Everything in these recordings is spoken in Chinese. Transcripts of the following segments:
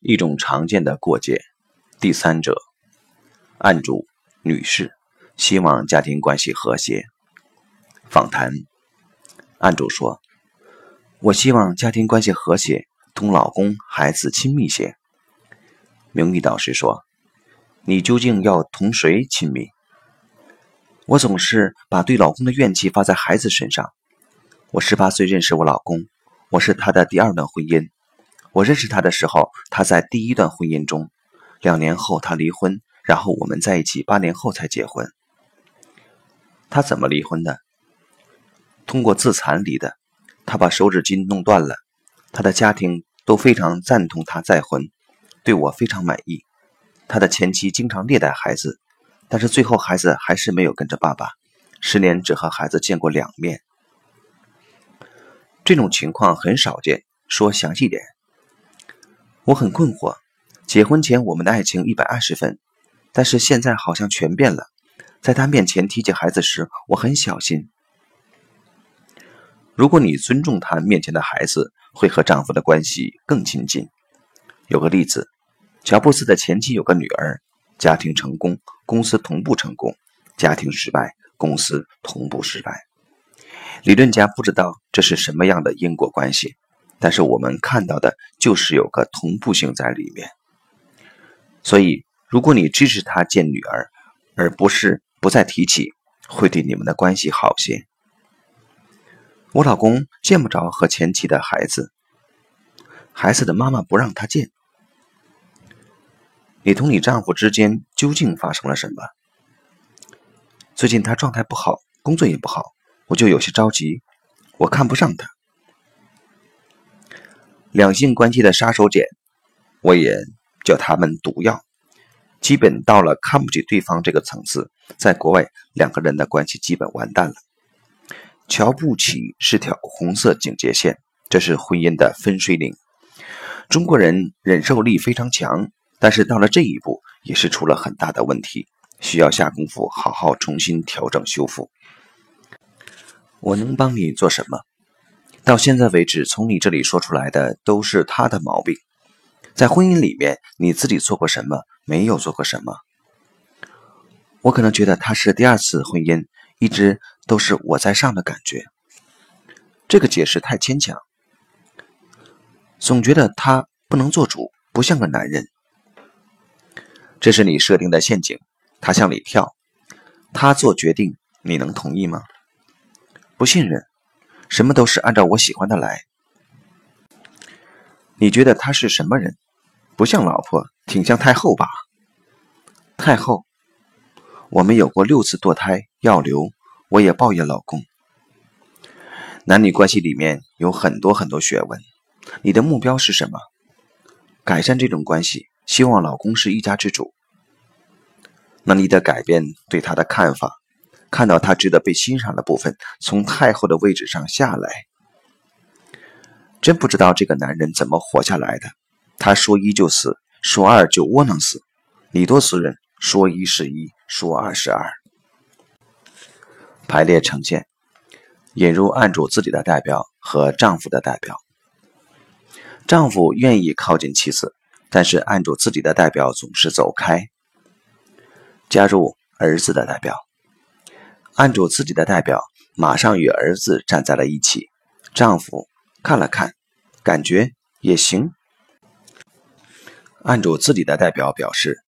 一种常见的过节。第三者，案主女士，希望家庭关系和谐。访谈，案主说：“我希望家庭关系和谐，同老公、孩子亲密些。”名誉导师说：“你究竟要同谁亲密？”我总是把对老公的怨气发在孩子身上。我十八岁认识我老公，我是他的第二段婚姻。我认识他的时候，他在第一段婚姻中，两年后他离婚，然后我们在一起八年后才结婚。他怎么离婚的？通过自残离的。他把手指筋弄断了。他的家庭都非常赞同他再婚，对我非常满意。他的前妻经常虐待孩子，但是最后孩子还是没有跟着爸爸，十年只和孩子见过两面。这种情况很少见，说详细点。我很困惑，结婚前我们的爱情一百二十分，但是现在好像全变了。在他面前提起孩子时，我很小心。如果你尊重他面前的孩子，会和丈夫的关系更亲近。有个例子，乔布斯的前妻有个女儿，家庭成功，公司同步成功；家庭失败，公司同步失败。理论家不知道这是什么样的因果关系。但是我们看到的就是有个同步性在里面，所以如果你支持他见女儿，而不是不再提起，会对你们的关系好些。我老公见不着和前妻的孩子，孩子的妈妈不让他见。你同你丈夫之间究竟发生了什么？最近他状态不好，工作也不好，我就有些着急，我看不上他。两性关系的杀手锏，我也叫他们毒药。基本到了看不起对方这个层次，在国外两个人的关系基本完蛋了。瞧不起是条红色警戒线，这是婚姻的分水岭。中国人忍受力非常强，但是到了这一步，也是出了很大的问题，需要下功夫好好重新调整修复。我能帮你做什么？到现在为止，从你这里说出来的都是他的毛病。在婚姻里面，你自己做过什么？没有做过什么？我可能觉得他是第二次婚姻，一直都是我在上的感觉。这个解释太牵强。总觉得他不能做主，不像个男人。这是你设定的陷阱，他向里跳，他做决定，你能同意吗？不信任。什么都是按照我喜欢的来。你觉得他是什么人？不像老婆，挺像太后吧？太后，我们有过六次堕胎药流，我也抱怨老公。男女关系里面有很多很多学问，你的目标是什么？改善这种关系，希望老公是一家之主。那你的改变对他的看法？看到他值得被欣赏的部分，从太后的位置上下来，真不知道这个男人怎么活下来的。他说一就死，说二就窝囊死，礼多死人，说一是一，说二是二。排列呈现，引入案主自己的代表和丈夫的代表。丈夫愿意靠近妻子，但是案主自己的代表总是走开。加入儿子的代表。案主自己的代表马上与儿子站在了一起，丈夫看了看，感觉也行。案主自己的代表表示，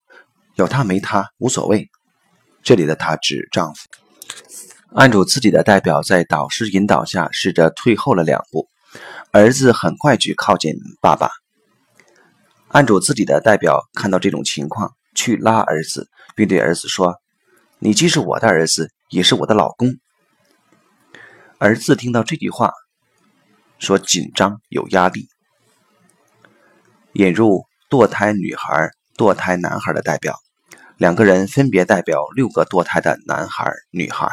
有他没他无所谓。这里的他指丈夫。案主自己的代表在导师引导下试着退后了两步，儿子很快去靠近爸爸。案主自己的代表看到这种情况，去拉儿子，并对儿子说：“你既是我的儿子。”也是我的老公。儿子听到这句话，说紧张有压力。引入堕胎女孩、堕胎男孩的代表，两个人分别代表六个堕胎的男孩、女孩。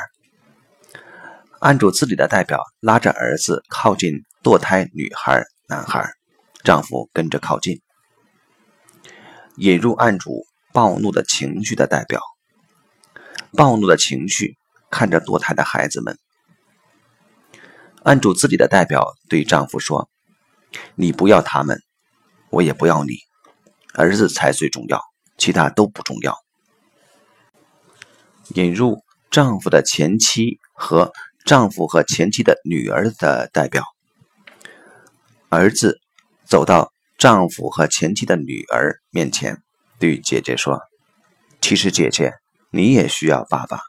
案主自己的代表拉着儿子靠近堕胎女孩、男孩，丈夫跟着靠近。引入案主暴怒的情绪的代表，暴怒的情绪。看着堕胎的孩子们，按主自己的代表对丈夫说：“你不要他们，我也不要你。”儿子才最重要，其他都不重要。引入丈夫的前妻和丈夫和前妻的女儿的代表。儿子走到丈夫和前妻的女儿面前，对姐姐说：“其实姐姐，你也需要爸爸。”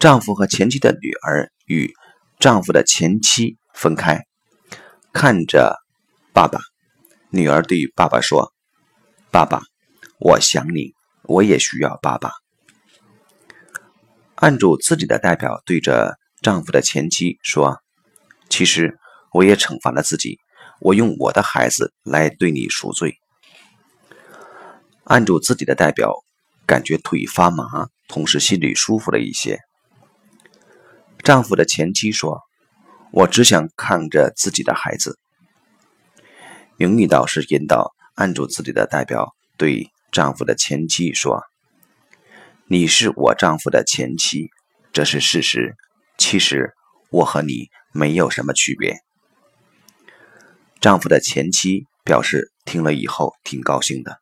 丈夫和前妻的女儿与丈夫的前妻分开，看着爸爸。女儿对爸爸说：“爸爸，我想你，我也需要爸爸。”按住自己的代表对着丈夫的前妻说：“其实我也惩罚了自己，我用我的孩子来对你赎罪。”按住自己的代表感觉腿发麻，同时心里舒服了一些。丈夫的前妻说：“我只想看着自己的孩子。”名誉导师引导按住自己的代表对丈夫的前妻说：“你是我丈夫的前妻，这是事实。其实我和你没有什么区别。”丈夫的前妻表示听了以后挺高兴的。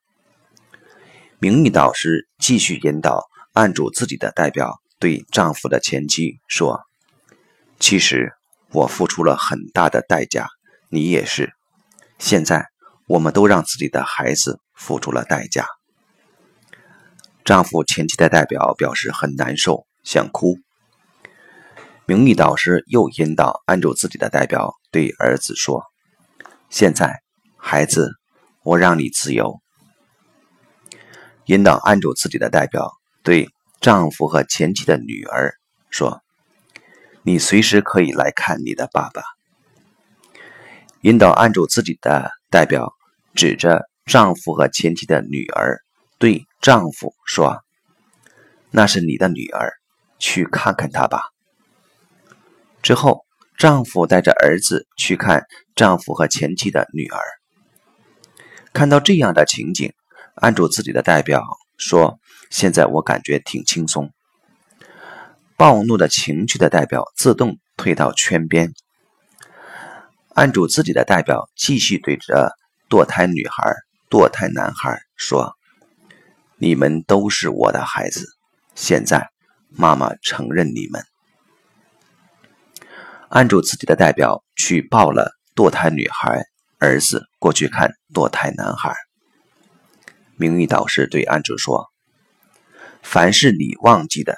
名誉导师继续引导按住自己的代表对丈夫的前妻说：“其实我付出了很大的代价，你也是。”现在，我们都让自己的孩子付出了代价。丈夫前妻的代表表示很难受，想哭。名誉导师又引导按住自己的代表对儿子说：“现在，孩子，我让你自由。”引导按住自己的代表对丈夫和前妻的女儿说：“你随时可以来看你的爸爸。”引导按住自己的代表，指着丈夫和前妻的女儿，对丈夫说：“那是你的女儿，去看看她吧。”之后，丈夫带着儿子去看丈夫和前妻的女儿。看到这样的情景，按住自己的代表说：“现在我感觉挺轻松。”暴怒的情绪的代表自动退到圈边。按住自己的代表，继续对着堕胎女孩、堕胎男孩说：“你们都是我的孩子，现在妈妈承认你们。”按住自己的代表去抱了堕胎女孩儿子过去看堕胎男孩。名誉导师对安住说：“凡是你忘记的，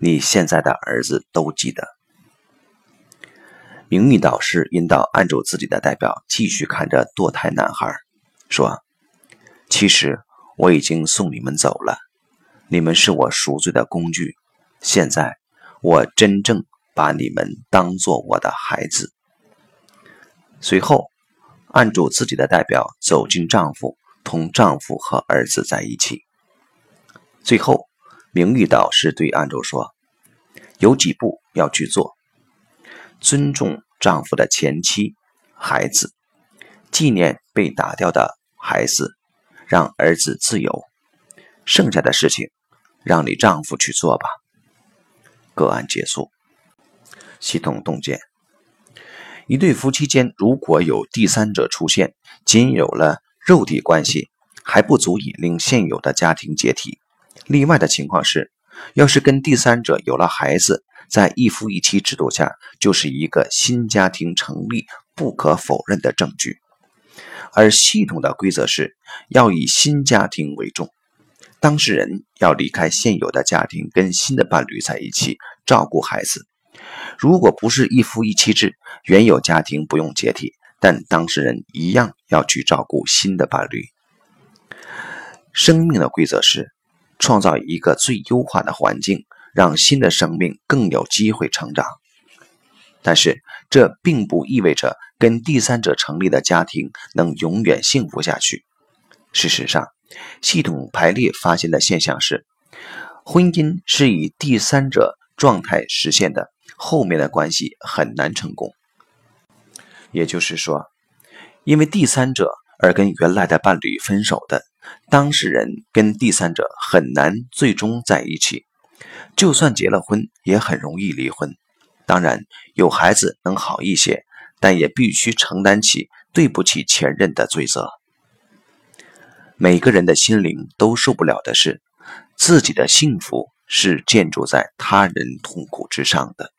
你现在的儿子都记得。”名誉导师引导按住自己的代表，继续看着堕胎男孩，说：“其实我已经送你们走了，你们是我赎罪的工具。现在我真正把你们当做我的孩子。”随后，按住自己的代表走进丈夫，同丈夫和儿子在一起。最后，名誉导师对按住说：“有几步要去做。”尊重丈夫的前妻、孩子，纪念被打掉的孩子，让儿子自由。剩下的事情，让你丈夫去做吧。个案结束。系统洞见：一对夫妻间如果有第三者出现，仅有了肉体关系，还不足以令现有的家庭解体。例外的情况是，要是跟第三者有了孩子。在一夫一妻制度下，就是一个新家庭成立不可否认的证据。而系统的规则是要以新家庭为重，当事人要离开现有的家庭，跟新的伴侣在一起照顾孩子。如果不是一夫一妻制，原有家庭不用解体，但当事人一样要去照顾新的伴侣。生命的规则是创造一个最优化的环境。让新的生命更有机会成长，但是这并不意味着跟第三者成立的家庭能永远幸福下去。事实上，系统排列发现的现象是，婚姻是以第三者状态实现的，后面的关系很难成功。也就是说，因为第三者而跟原来的伴侣分手的当事人，跟第三者很难最终在一起。就算结了婚，也很容易离婚。当然，有孩子能好一些，但也必须承担起对不起前任的罪责。每个人的心灵都受不了的是，自己的幸福是建筑在他人痛苦之上的。